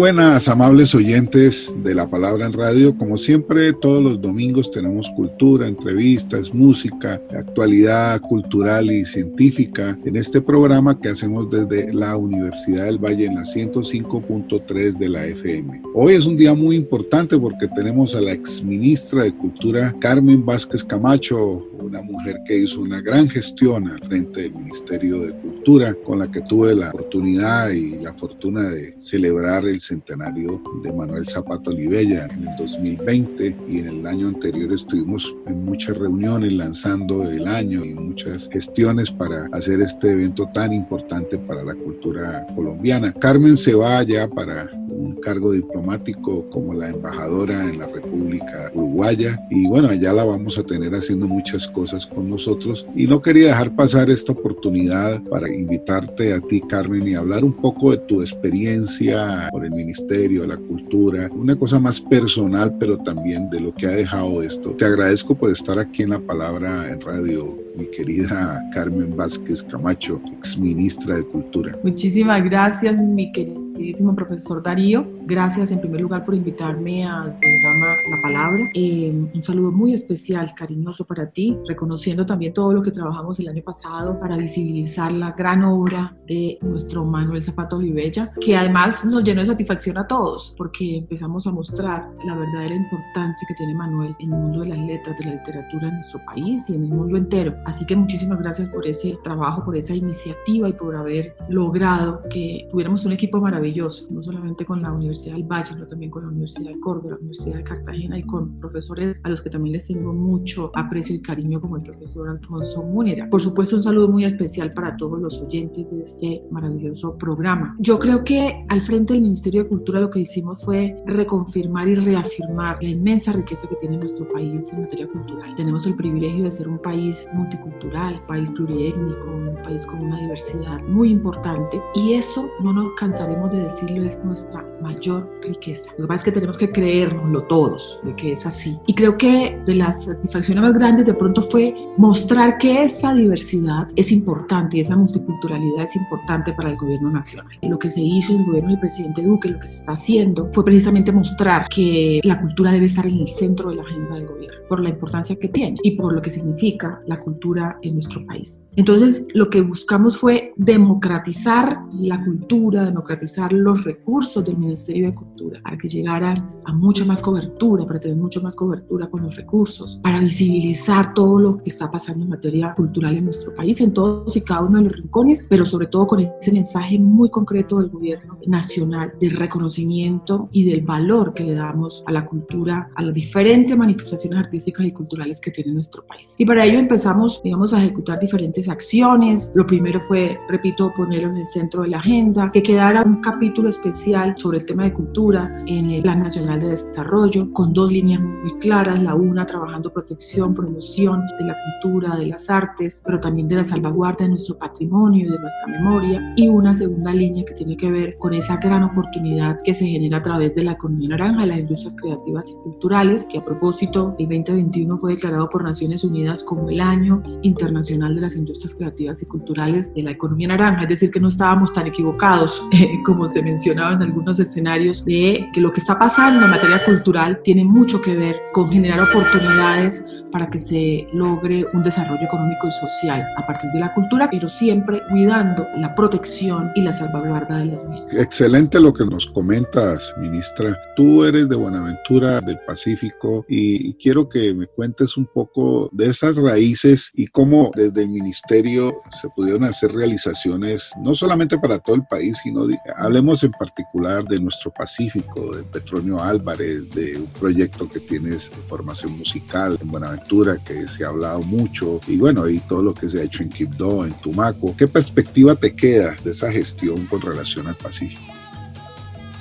Buenas, amables oyentes de la palabra en radio. Como siempre, todos los domingos tenemos cultura, entrevistas, música, actualidad cultural y científica en este programa que hacemos desde la Universidad del Valle en la 105.3 de la FM. Hoy es un día muy importante porque tenemos a la ex ministra de Cultura, Carmen Vázquez Camacho, una mujer que hizo una gran gestión al frente del Ministerio de Cultura, con la que tuve la oportunidad y la fortuna de celebrar el centenario de Manuel Zapata Olivella en el 2020 y en el año anterior estuvimos en muchas reuniones lanzando el año y muchas gestiones para hacer este evento tan importante para la cultura colombiana. Carmen se va allá para un cargo diplomático como la embajadora en la República Uruguaya y bueno, allá la vamos a tener haciendo muchas cosas con nosotros y no quería dejar pasar esta oportunidad para invitarte a ti Carmen y hablar un poco de tu experiencia por el Ministerio la Cultura, una cosa más personal pero también de lo que ha dejado esto. Te agradezco por estar aquí en La Palabra en Radio mi querida Carmen Vázquez Camacho, ex ministra de Cultura. Muchísimas gracias, mi querida queridísimo profesor Darío. Gracias en primer lugar por invitarme al programa La Palabra. Eh, un saludo muy especial, cariñoso para ti, reconociendo también todo lo que trabajamos el año pasado para visibilizar la gran obra de nuestro Manuel Zapato Olivella, que además nos llenó de satisfacción a todos, porque empezamos a mostrar la verdadera importancia que tiene Manuel en el mundo de las letras, de la literatura en nuestro país y en el mundo entero. Así que muchísimas gracias por ese trabajo, por esa iniciativa y por haber logrado que tuviéramos un equipo maravilloso no solamente con la Universidad del Valle, sino también con la Universidad de Córdoba, la Universidad de Cartagena y con profesores a los que también les tengo mucho aprecio y cariño, como el profesor Alfonso Múnera. Por supuesto, un saludo muy especial para todos los oyentes de este maravilloso programa. Yo creo que al frente del Ministerio de Cultura lo que hicimos fue reconfirmar y reafirmar la inmensa riqueza que tiene nuestro país en materia cultural. Tenemos el privilegio de ser un país multicultural, país pluriétnico, un país con una diversidad muy importante y eso no nos cansaremos de decirlo, es nuestra mayor riqueza. Lo que pasa es que tenemos que creérnoslo todos, de que es así. Y creo que de las satisfacciones más grandes de pronto fue mostrar que esa diversidad es importante y esa multiculturalidad es importante para el gobierno nacional. Lo que se hizo en el gobierno del presidente Duque, lo que se está haciendo, fue precisamente mostrar que la cultura debe estar en el centro de la agenda del gobierno, por la importancia que tiene y por lo que significa la cultura en nuestro país. Entonces, lo que buscamos fue democratizar la cultura, democratizar los recursos del Ministerio de Cultura para que llegaran a mucha más cobertura, para tener mucho más cobertura con los recursos, para visibilizar todo lo que está pasando en materia cultural en nuestro país, en todos y cada uno de los rincones, pero sobre todo con ese mensaje muy concreto del gobierno nacional de reconocimiento y del valor que le damos a la cultura, a las diferentes manifestaciones artísticas y culturales que tiene nuestro país. Y para ello empezamos, digamos, a ejecutar diferentes acciones. Lo primero fue, repito, ponerlo en el centro de la agenda, que quedara un capítulo especial sobre el tema de cultura en el Plan Nacional de Desarrollo, con dos líneas muy claras, la una trabajando protección, promoción de la cultura, de las artes, pero también de la salvaguarda de nuestro patrimonio y de nuestra memoria, y una segunda línea que tiene que ver con esa gran oportunidad que se genera a través de la economía naranja, las industrias creativas y culturales, que a propósito el 2021 fue declarado por Naciones Unidas como el año internacional de las industrias creativas y culturales de la economía naranja, es decir, que no estábamos tan equivocados eh, como se mencionaba en algunos escenarios, de que lo que está pasando en materia cultural tiene mucho que ver con generar oportunidades para que se logre un desarrollo económico y social a partir de la cultura, pero siempre cuidando la protección y la salvaguarda de las mismas. Excelente lo que nos comentas, ministra. Tú eres de Buenaventura del Pacífico y quiero que me cuentes un poco de esas raíces y cómo desde el ministerio se pudieron hacer realizaciones no solamente para todo el país, sino hablemos en particular de nuestro Pacífico, de Petronio Álvarez, de un proyecto que tienes de formación musical en Buenaventura que se ha hablado mucho y bueno, y todo lo que se ha hecho en Quibdó, en Tumaco. ¿Qué perspectiva te queda de esa gestión con relación al Pacífico?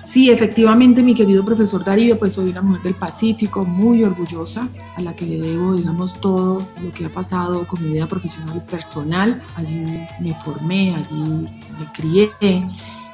Sí, efectivamente, mi querido profesor Darío, pues soy una mujer del Pacífico, muy orgullosa, a la que le debo, digamos, todo lo que ha pasado con mi vida profesional y personal. Allí me formé, allí me crié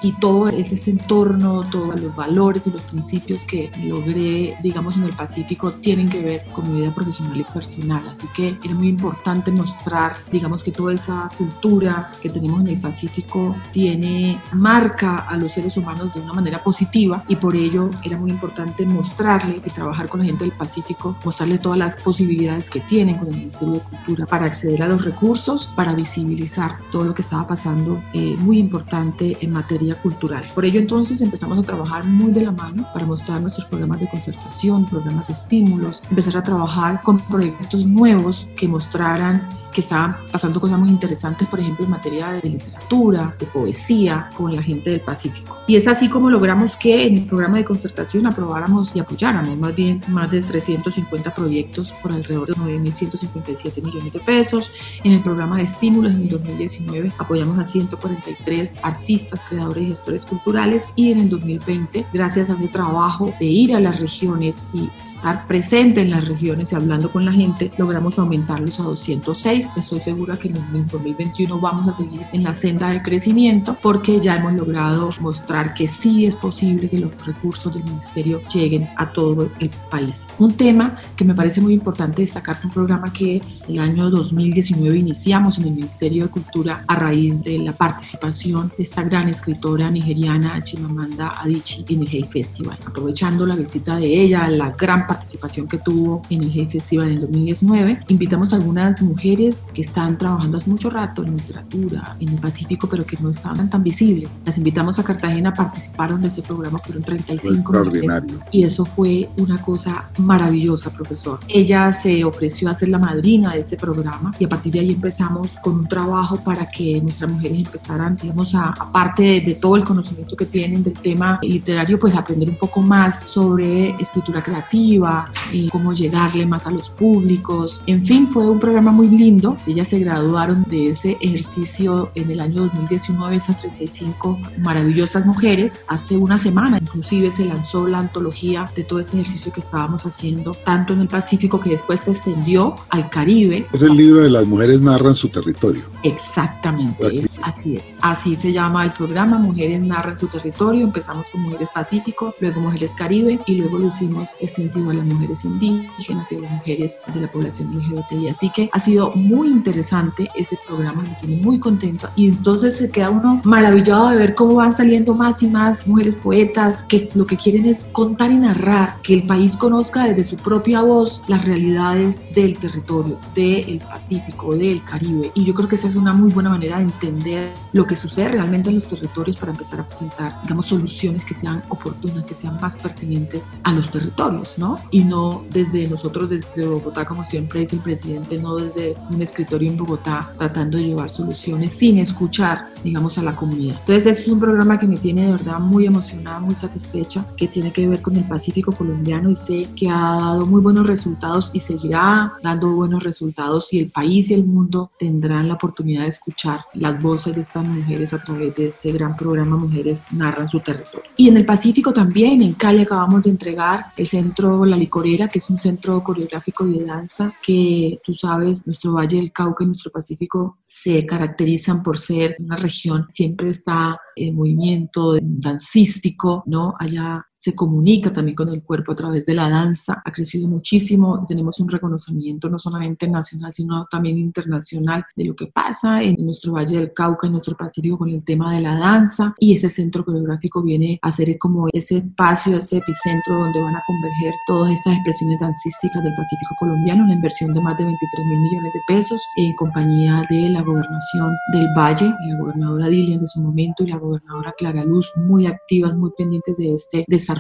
y todo ese entorno, todos los valores y los principios que logré, digamos, en el Pacífico tienen que ver con mi vida profesional y personal. Así que era muy importante mostrar, digamos, que toda esa cultura que tenemos en el Pacífico tiene, marca a los seres humanos de una manera positiva y por ello era muy importante mostrarle y trabajar con la gente del Pacífico, mostrarle todas las posibilidades que tienen con el Ministerio de Cultura para acceder a los recursos, para visibilizar todo lo que estaba pasando, eh, muy importante en materia cultural. Por ello entonces empezamos a trabajar muy de la mano para mostrar nuestros programas de concertación, programas de estímulos, empezar a trabajar con proyectos nuevos que mostraran que estaban pasando cosas muy interesantes, por ejemplo, en materia de literatura, de poesía, con la gente del Pacífico. Y es así como logramos que en el programa de concertación aprobáramos y apoyáramos más bien más de 350 proyectos por alrededor de 9.157 millones de pesos. En el programa de estímulos en el 2019 apoyamos a 143 artistas, creadores y gestores culturales y en el 2020, gracias a ese trabajo de ir a las regiones y estar presente en las regiones y hablando con la gente, logramos aumentarlos a 206 Estoy segura que en el 2021 vamos a seguir en la senda de crecimiento porque ya hemos logrado mostrar que sí es posible que los recursos del ministerio lleguen a todo el país. Un tema que me parece muy importante destacar fue un programa que el año 2019 iniciamos en el Ministerio de Cultura a raíz de la participación de esta gran escritora nigeriana Chimamanda Adichie en el Hey Festival. Aprovechando la visita de ella, la gran participación que tuvo en el Hey Festival en el 2019, invitamos a algunas mujeres que están trabajando hace mucho rato en literatura, en el Pacífico, pero que no estaban tan visibles. Las invitamos a Cartagena, participaron de ese programa, fueron 35 mujeres. Y eso fue una cosa maravillosa, profesor. Ella se ofreció a ser la madrina de este programa y a partir de ahí empezamos con un trabajo para que nuestras mujeres empezaran, digamos, a, aparte de, de todo el conocimiento que tienen del tema literario, pues aprender un poco más sobre escritura creativa, y cómo llegarle más a los públicos. En fin, fue un programa muy lindo ellas se graduaron de ese ejercicio en el año 2019, esas 35 maravillosas mujeres. Hace una semana inclusive se lanzó la antología de todo ese ejercicio que estábamos haciendo, tanto en el Pacífico que después se extendió al Caribe. Es el libro de las mujeres narran su territorio. Exactamente, así es. Así se llama el programa, Mujeres narran su territorio. Empezamos con Mujeres Pacífico, luego Mujeres Caribe y luego lo hicimos extensivo a las mujeres indígenas y a las mujeres de la población LGBTI. Así que ha sido muy interesante ese programa, me tiene muy contento y entonces se queda uno maravillado de ver cómo van saliendo más y más mujeres poetas que lo que quieren es contar y narrar, que el país conozca desde su propia voz las realidades del territorio, del Pacífico, del Caribe y yo creo que esa es una muy buena manera de entender lo que sucede realmente en los territorios para empezar a presentar, digamos, soluciones que sean oportunas, que sean más pertinentes a los territorios, ¿no? Y no desde nosotros, desde Bogotá, como siempre dice el presidente, no desde un escritorio en Bogotá tratando de llevar soluciones sin escuchar, digamos, a la comunidad. Entonces, eso es un programa que me tiene de verdad muy emocionada, muy satisfecha, que tiene que ver con el Pacífico colombiano y sé que ha dado muy buenos resultados y seguirá dando buenos resultados y el país y el mundo tendrán la oportunidad de escuchar las voces de estas mujeres a través de este gran programa Mujeres Narran su Territorio. Y en el Pacífico también, en Cali acabamos de entregar el centro La Licorera, que es un centro coreográfico y de danza que tú sabes, nuestro Valle el Cauca y nuestro Pacífico se caracterizan por ser una región, siempre está en movimiento dancístico, ¿no? Allá se comunica también con el cuerpo a través de la danza, ha crecido muchísimo, tenemos un reconocimiento no solamente nacional, sino también internacional de lo que pasa en nuestro Valle del Cauca, en nuestro Pacífico con el tema de la danza y ese centro coreográfico viene a ser como ese espacio, ese epicentro donde van a converger todas estas expresiones dancísticas del Pacífico colombiano, una inversión de más de 23 mil millones de pesos en compañía de la gobernación del Valle, la gobernadora Dilian de su momento y la gobernadora Clara Luz, muy activas, muy pendientes de este desarrollo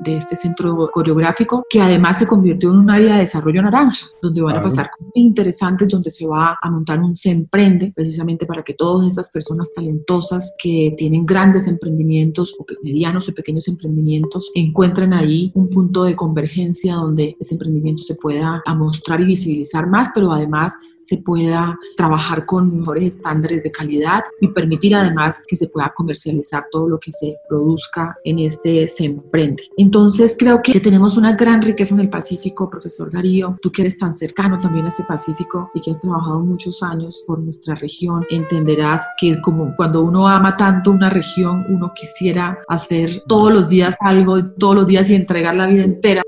de este centro coreográfico, que además se convirtió en un área de desarrollo naranja, donde van a pasar cosas interesantes, donde se va a montar un Se Emprende, precisamente para que todas estas personas talentosas que tienen grandes emprendimientos, o medianos o pequeños emprendimientos, encuentren ahí un punto de convergencia donde ese emprendimiento se pueda mostrar y visibilizar más, pero además se pueda trabajar con mejores estándares de calidad y permitir además que se pueda comercializar todo lo que se produzca en este se emprende. Entonces creo que tenemos una gran riqueza en el Pacífico, profesor Darío, tú que eres tan cercano también a este Pacífico y que has trabajado muchos años por nuestra región, entenderás que como cuando uno ama tanto una región, uno quisiera hacer todos los días algo, todos los días y entregar la vida entera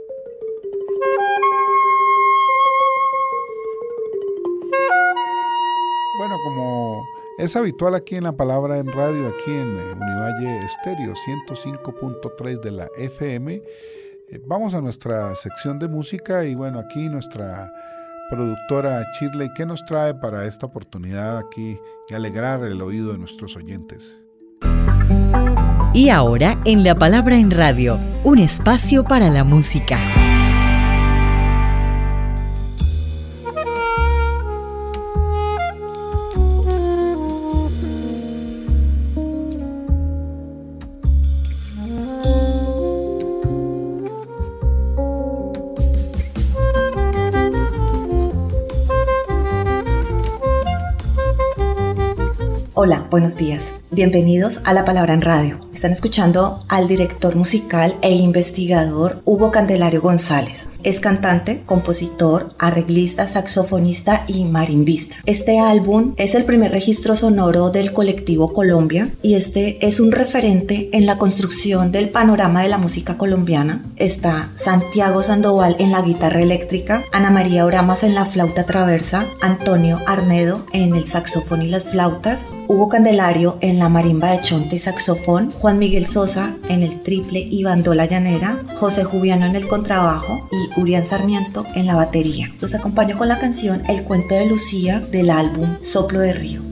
Es habitual aquí en la palabra en radio, aquí en eh, Univalle Estéreo 105.3 de la FM. Eh, vamos a nuestra sección de música y bueno, aquí nuestra productora Shirley, ¿qué nos trae para esta oportunidad aquí y alegrar el oído de nuestros oyentes? Y ahora en la palabra en radio, un espacio para la música. Hola, buenos días. Bienvenidos a La Palabra en Radio. Están escuchando al director musical e investigador Hugo Candelario González. Es cantante, compositor, arreglista, saxofonista y marimbista. Este álbum es el primer registro sonoro del colectivo Colombia y este es un referente en la construcción del panorama de la música colombiana. Está Santiago Sandoval en la guitarra eléctrica, Ana María Oramas en la flauta traversa, Antonio Arnedo en el saxofón y las flautas, Hugo Candelario en la marimba de chonte y saxofón, Juan Miguel Sosa en el triple y bandola llanera, José Jubiano en el contrabajo y Urián Sarmiento en la batería. Los acompaño con la canción El cuento de Lucía del álbum Soplo de Río.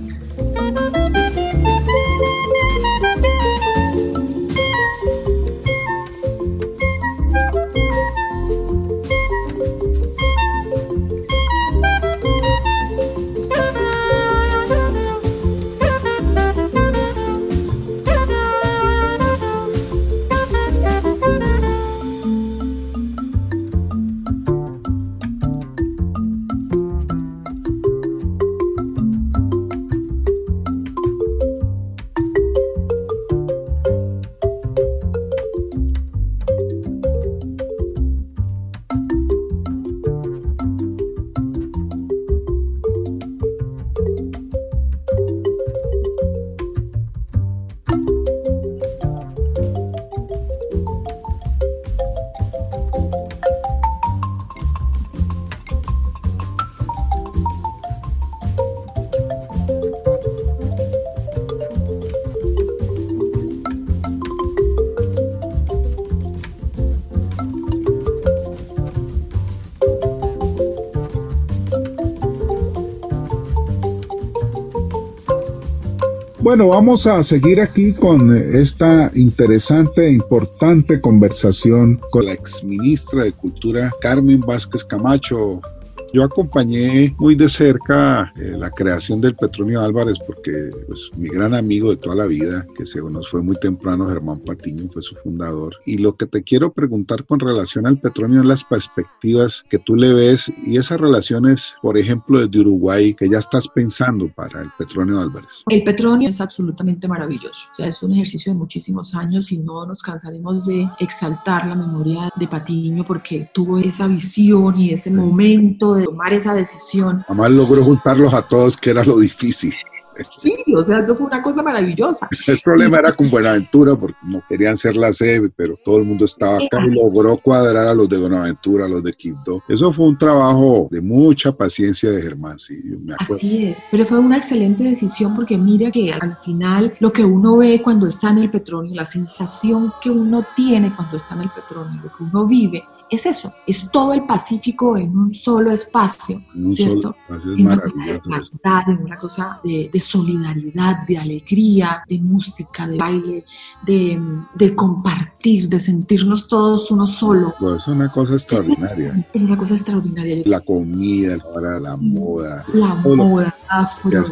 Bueno, vamos a seguir aquí con esta interesante e importante conversación con la exministra de Cultura, Carmen Vázquez Camacho. Yo acompañé muy de cerca eh, la creación del Petronio Álvarez porque pues, mi gran amigo de toda la vida, que se nos fue muy temprano, Germán Patiño, fue su fundador. Y lo que te quiero preguntar con relación al Petronio es las perspectivas que tú le ves y esas relaciones, por ejemplo, desde Uruguay, que ya estás pensando para el Petronio Álvarez. El Petronio es absolutamente maravilloso. O sea, es un ejercicio de muchísimos años y no nos cansaremos de exaltar la memoria de Patiño porque tuvo esa visión y ese momento de tomar esa decisión. Además logró juntarlos a todos, que era lo difícil. Sí, o sea, eso fue una cosa maravillosa. El problema era con Buenaventura porque no querían ser la sede, pero todo el mundo estaba acá y logró cuadrar a los de Buenaventura, a los de Quibdó. Eso fue un trabajo de mucha paciencia de Germán, sí, me acuerdo. Así es, pero fue una excelente decisión porque mira que al final lo que uno ve cuando está en el petróleo, la sensación que uno tiene cuando está en el petróleo, lo que uno vive, es eso, es todo el Pacífico en un solo espacio, ¿cierto? en una cosa de hermandad, en una cosa de, solidaridad, de alegría, de música, de baile, de, de, compartir, de sentirnos todos uno solo. Pues es una cosa extraordinaria. Es una cosa extraordinaria. La comida, la moda. La moda, afro.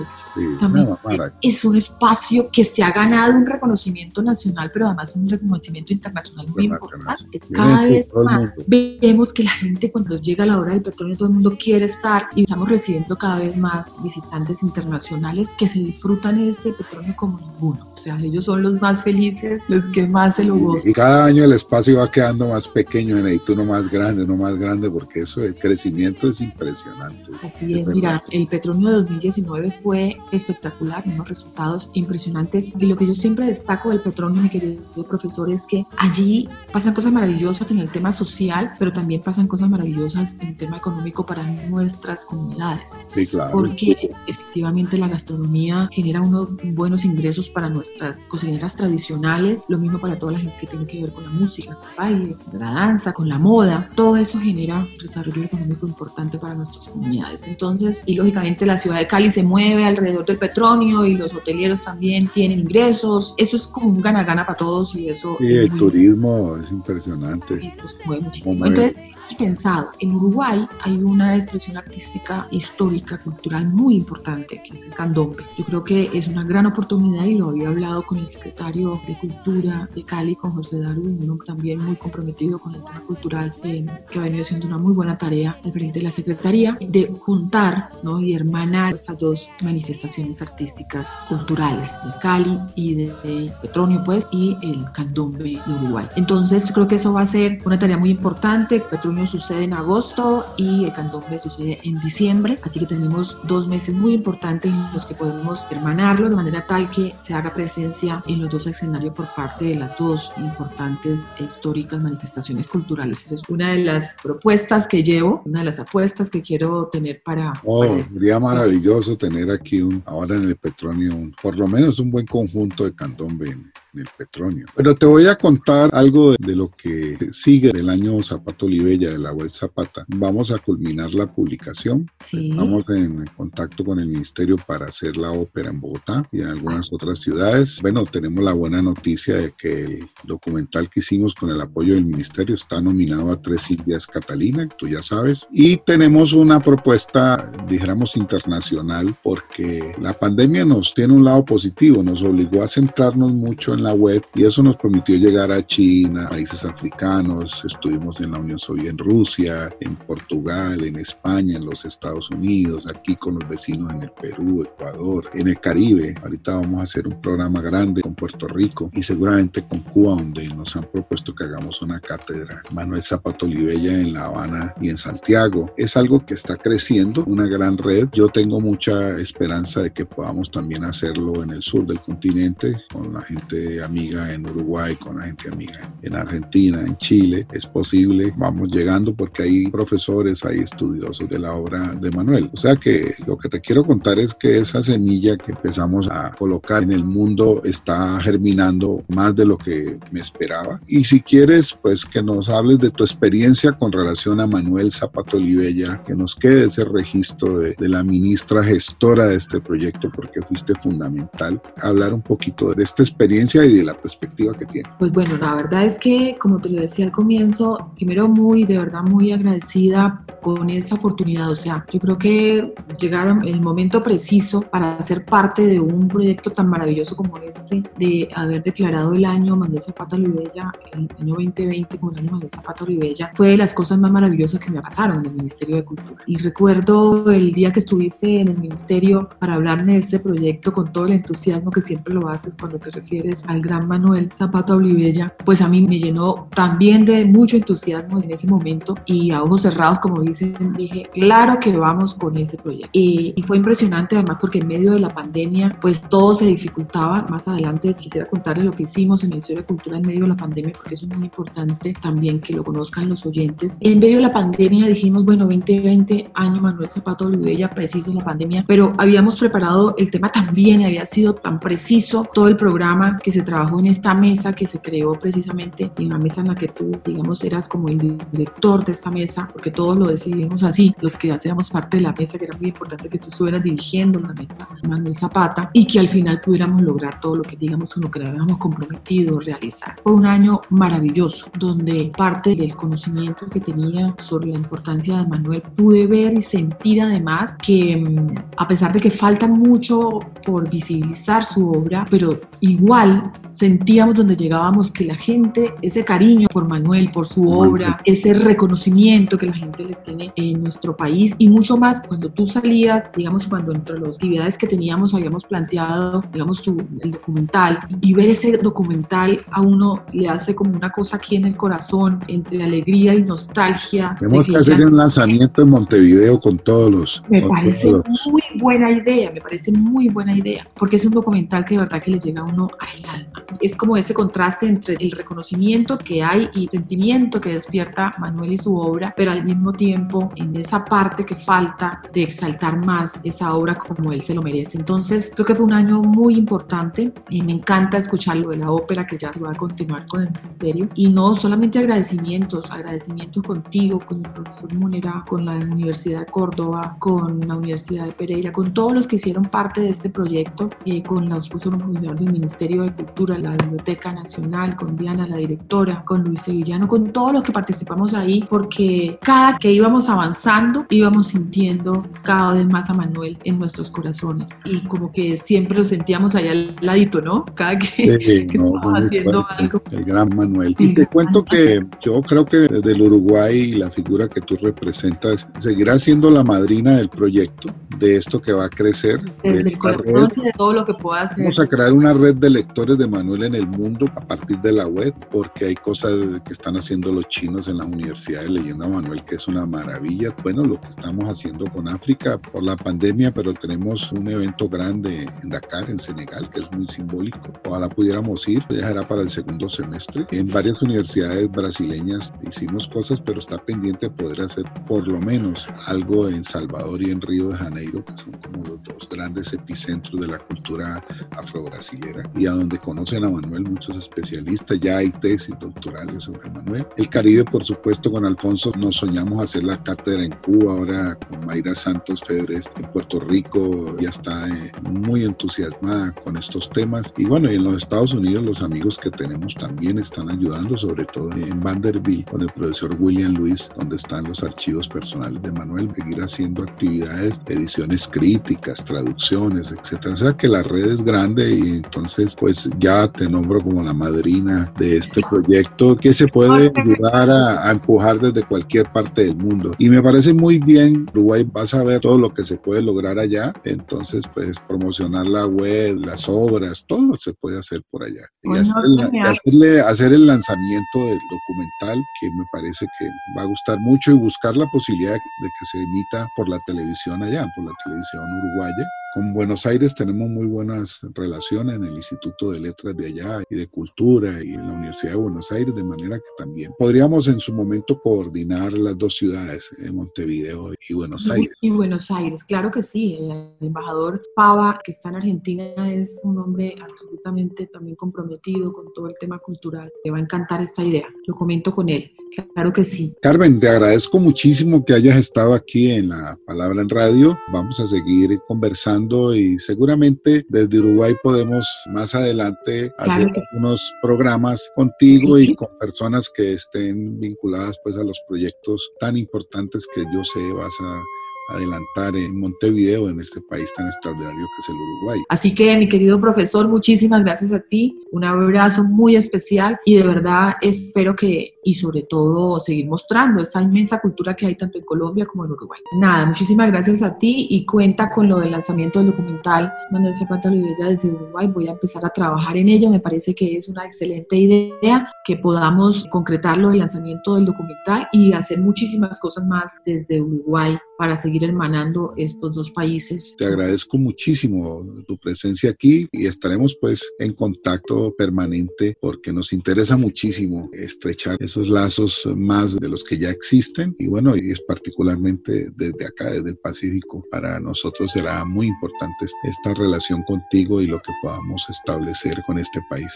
es un espacio que se ha ganado un reconocimiento nacional, pero además un reconocimiento internacional muy importante. Cada vez más vemos que la gente cuando llega la hora del petróleo, todo el mundo quiere estar y estamos recibiendo cada vez más visitantes internacionales que se disfrutan ese petróleo como ninguno. O sea, ellos son los más felices, los que más se lo gozan. Y cada año el espacio va quedando más pequeño, necesito uno más grande, uno más grande, porque eso, el crecimiento es impresionante. Así es, mira, el petróleo de 2019 fue espectacular, unos resultados impresionantes. Y lo que yo siempre destaco del petróleo, mi querido profesor, es que allí pasan cosas maravillosas en el tema social, pero también pasan cosas maravillosas en tema económico para nuestras comunidades. Sí, claro. Porque efectivamente la gastronomía genera unos buenos ingresos para nuestras cocineras tradicionales, lo mismo para toda la gente que tiene que ver con la música, con el baile, con la danza, con la moda. Todo eso genera desarrollo económico importante para nuestras comunidades. Entonces, y lógicamente la ciudad de Cali se mueve alrededor del petróleo y los hoteleros también tienen ingresos. Eso es como un gana-gana para todos y eso... Sí, el turismo es impresionante. Pues mueve muchísimo. Entonces, pensado, en Uruguay hay una expresión artística, histórica, cultural muy importante, que es el candombe. Yo creo que es una gran oportunidad y lo había hablado con el secretario de Cultura de Cali, con José Darwin, uno también muy comprometido con el tema cultural, eh, que ha venido haciendo una muy buena tarea, el presidente de la Secretaría, de juntar ¿no? y hermanar estas dos manifestaciones artísticas culturales, de Cali y de, de Petronio, pues, y el candombe de Uruguay. Entonces, creo que eso va a ser una tarea muy importante. Petronio sucede en agosto y el candombe sucede en diciembre, así que tenemos dos meses muy importantes en los que podemos hermanarlo de manera tal que se haga presencia en los dos escenarios por parte de las dos importantes históricas manifestaciones culturales. Esa es una de las propuestas que llevo, una de las apuestas que quiero tener para... Oh, este sería maravilloso tener aquí un, ahora en el petróleo, por lo menos un buen conjunto de candombe en, el petróleo. Pero te voy a contar algo de, lo que sigue del año Zapato Olivella, de la web Zapata. Vamos a culminar la publicación. Estamos en contacto con el ministerio para hacer la ópera en Bogotá y en algunas otras ciudades. Bueno, tenemos la buena noticia de que el documental que hicimos con el apoyo del ministerio está nominado a tres Silvias Catalina, tú ya sabes. Y tenemos una propuesta, dijéramos, internacional porque la pandemia nos tiene un lado positivo, nos obligó a centrarnos mucho en la web y eso nos permitió llegar a China, países africanos, estuvimos en la Unión Soviética, en Rusia, en Portugal, en España, en los Estados Unidos, aquí con los vecinos en el Perú, Ecuador, en el Caribe. Ahorita vamos a hacer un programa grande con Puerto Rico y seguramente con Cuba, donde nos han propuesto que hagamos una cátedra. Manuel Zapato Olivella en La Habana y en Santiago. Es algo que está creciendo, una gran red. Yo tengo mucha esperanza de que podamos también hacerlo en el sur del continente, con la gente amiga en Uruguay, con la gente amiga en Argentina, en Chile. Es posible, vamos llegando porque hay profesores, hay estudiosos de la obra de Manuel. O sea que lo que te quiero contar es que esa semilla que empezamos a colocar en el mundo está germinando más de lo que me esperaba. Y si quieres, pues que nos hables de tu experiencia con relación a Manuel Zapato Olivella, que nos quede ese registro de, de la ministra gestora de este proyecto, porque fuiste fundamental. Hablar un poquito de esta experiencia y de la perspectiva que tiene. Pues bueno, la verdad es que, como te lo decía al comienzo, primero muy, de verdad, muy agradecida con esta oportunidad. O sea, yo creo que llegaron el momento preciso para ser parte de un proyecto tan maravilloso como este, de haber declarado el año Manuel Zapata Olivella, el año 2020 como el año Manuel Zapata Olivella, fue de las cosas más maravillosas que me pasaron en el Ministerio de Cultura. Y recuerdo el día que estuviste en el Ministerio para hablarme de este proyecto con todo el entusiasmo que siempre lo haces cuando te refieres al gran Manuel Zapata Olivella, pues a mí me llenó también de mucho entusiasmo en ese momento y a ojos cerrados, como dicen, dije, claro que vamos con ese proyecto. Y, y fue impresionante además porque en medio de la pandemia, pues todo se dificultaba. Más adelante quisiera contarles lo que hicimos en el Ministerio de Cultura en medio de la pandemia, porque eso es muy importante también que lo conozcan los oyentes. En medio de la pandemia dijimos, bueno, 2020, año Manuel Zapata Olivella, preciso en la pandemia, pero habíamos preparado el tema también, había sido tan preciso todo el programa que se trabajó en esta mesa que se creó precisamente, en una mesa en la que tú, digamos, eras como el director de esta mesa, porque todos lo decidimos así, los que hacíamos parte de la mesa, que era muy importante que tú estuvieras dirigiendo la mesa, Manuel Zapata, y que al final pudiéramos lograr todo lo que, digamos, uno que habíamos comprometido realizar. Fue un año maravilloso, donde parte del conocimiento que tenía sobre la importancia de Manuel pude ver y sentir además que mm, a pesar de que falta mucho por visibilizar su obra, pero igual sentíamos donde llegábamos que la gente, ese cariño por Manuel, por su obra, ese reconocimiento que la gente le tiene en nuestro país y mucho más cuando tú salías, digamos, cuando entre las actividades que teníamos habíamos planteado, digamos, tu, el documental y ver ese documental a uno le hace como una cosa aquí en el corazón, entre alegría y nostalgia. Tenemos que hacer un lanzamiento en Montevideo con todos los... Me parece muy buena idea, me parece muy buena idea, porque es un documental que de verdad que le llega a uno al alma. Es como ese contraste entre el reconocimiento que hay y el sentimiento que despierta Manuel y su obra, pero al mismo tiempo en esa parte que falta de exaltar más esa obra como él se lo merece. Entonces, creo que fue un año muy importante y me encanta escuchar lo de la ópera que ya va a continuar con el ministerio y no solamente agradecimientos, agradecimientos contigo, con el profesor Munera, con la Universidad de Córdoba, con la Universidad de Pereira, con todos los que hicieron parte de este proyecto, eh, con los profesores del Ministerio de Cultura, la Biblioteca Nacional, con Diana, la directora, con Luis Sevillano, con todos los que participamos ahí, porque cada que íbamos avanzando, íbamos sintiendo cada vez más a Manuel en nuestros corazones y como que siempre lo sentíamos allá al ladito, ¿no? Cada que, que estábamos haciendo algo. El gran Manuel. Y te cuento que yo creo que desde el Uruguay la figura que tú representas seguirá siendo la madrina del proyecto, de esto que va a crecer. Desde de el corazón y de todo lo que pueda hacer. Vamos a crear una red de lectores de Manuel en el mundo a partir de la web, porque hay cosas que están haciendo los chinos en la Universidad de Leyenda Manuel, que es una maravilla. Bueno, lo que estamos haciendo con África por la pandemia, pero tenemos un evento grande en Dakar, en Senegal, que es muy simbólico. Ojalá pudiéramos ir, ya será para el segundo semestre. En varias universidades brasileñas hicimos cosas, pero está pendiente poder hacer por lo menos algo en Salvador y en Río de Janeiro, que son como los dos grandes epicentros de la cultura afro-brasilera y a donde conocen a Manuel muchos especialistas, ya hay tesis doctorales sobre Manuel. El Caribe, por supuesto, con Alfonso nos soñamos hacer la cátedra en Cuba, ahora con Mayra Santos Febres en Puerto Rico, ya está eh, muy entusiasmada con estos temas. Y bueno, en los Estados Unidos los amigos que tenemos también están ayudando, sobre todo en Vanderbilt con el profesor William Luis, donde están los archivos personales de Manuel, seguir haciendo actividades, ediciones críticas, traducciones, etcétera. O sea que la red es grande y entonces pues ya te nombro como la madrina de este proyecto que se puede ayudar a, a empujar desde cualquier parte del mundo. Y me parece muy bien, Uruguay vas a ver todo lo que se puede lograr allá, entonces pues promocionar la web, las obras, todo se puede hacer por allá. Y hacerle, hacerle, hacer el lanzamiento del documental que me parece que va a gustar mucho y buscar la posibilidad de que se emita por la televisión allá, por la televisión uruguaya. Con Buenos Aires tenemos muy buenas relaciones en el Instituto de Letras de allá y de Cultura y en la Universidad de Buenos Aires, de manera que también podríamos en su momento coordinar las dos ciudades, eh, Montevideo y Buenos Aires. Y Buenos Aires, claro que sí. El embajador Pava, que está en Argentina, es un hombre absolutamente también comprometido con todo el tema cultural. Le va a encantar esta idea. Lo comento con él. Claro que sí. Carmen, te agradezco muchísimo que hayas estado aquí en la Palabra en Radio. Vamos a seguir conversando y seguramente desde Uruguay podemos más adelante hacer claro unos programas contigo sí. y con personas que estén vinculadas pues a los proyectos tan importantes que yo sé vas a adelantar en Montevideo, en este país tan extraordinario que es el Uruguay. Así que, mi querido profesor, muchísimas gracias a ti, un abrazo muy especial y de verdad espero que, y sobre todo, seguir mostrando esta inmensa cultura que hay tanto en Colombia como en Uruguay. Nada, muchísimas gracias a ti y cuenta con lo del lanzamiento del documental Manuel Zapata Olivella desde Uruguay. Voy a empezar a trabajar en ello, me parece que es una excelente idea que podamos concretar lo del lanzamiento del documental y hacer muchísimas cosas más desde Uruguay para seguir hermanando estos dos países. Te agradezco muchísimo tu presencia aquí y estaremos pues en contacto permanente porque nos interesa muchísimo estrechar esos lazos más de los que ya existen y bueno, y es particularmente desde acá, desde el Pacífico, para nosotros será muy importante esta relación contigo y lo que podamos establecer con este país.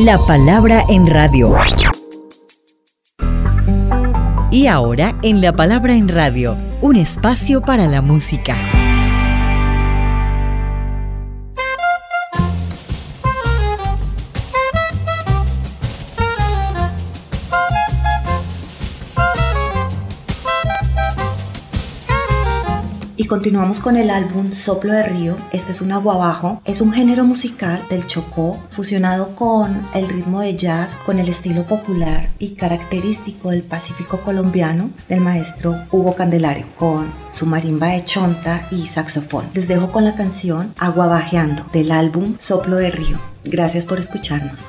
La palabra en radio. Y ahora en La Palabra en Radio, un espacio para la música. Continuamos con el álbum Soplo de Río. Este es un aguabajo. Es un género musical del Chocó fusionado con el ritmo de jazz, con el estilo popular y característico del Pacífico colombiano del maestro Hugo Candelario, con su marimba de chonta y saxofón. Les dejo con la canción Aguabajeando del álbum Soplo de Río. Gracias por escucharnos.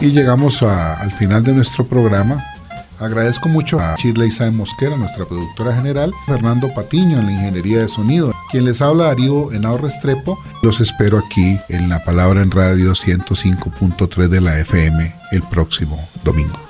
Y llegamos al final de nuestro programa. Agradezco mucho a Shirley Isabel Mosquera, nuestra productora general, Fernando Patiño en la ingeniería de sonido, quien les habla Darío Henao Restrepo. Los espero aquí en La Palabra en Radio 105.3 de la FM el próximo domingo.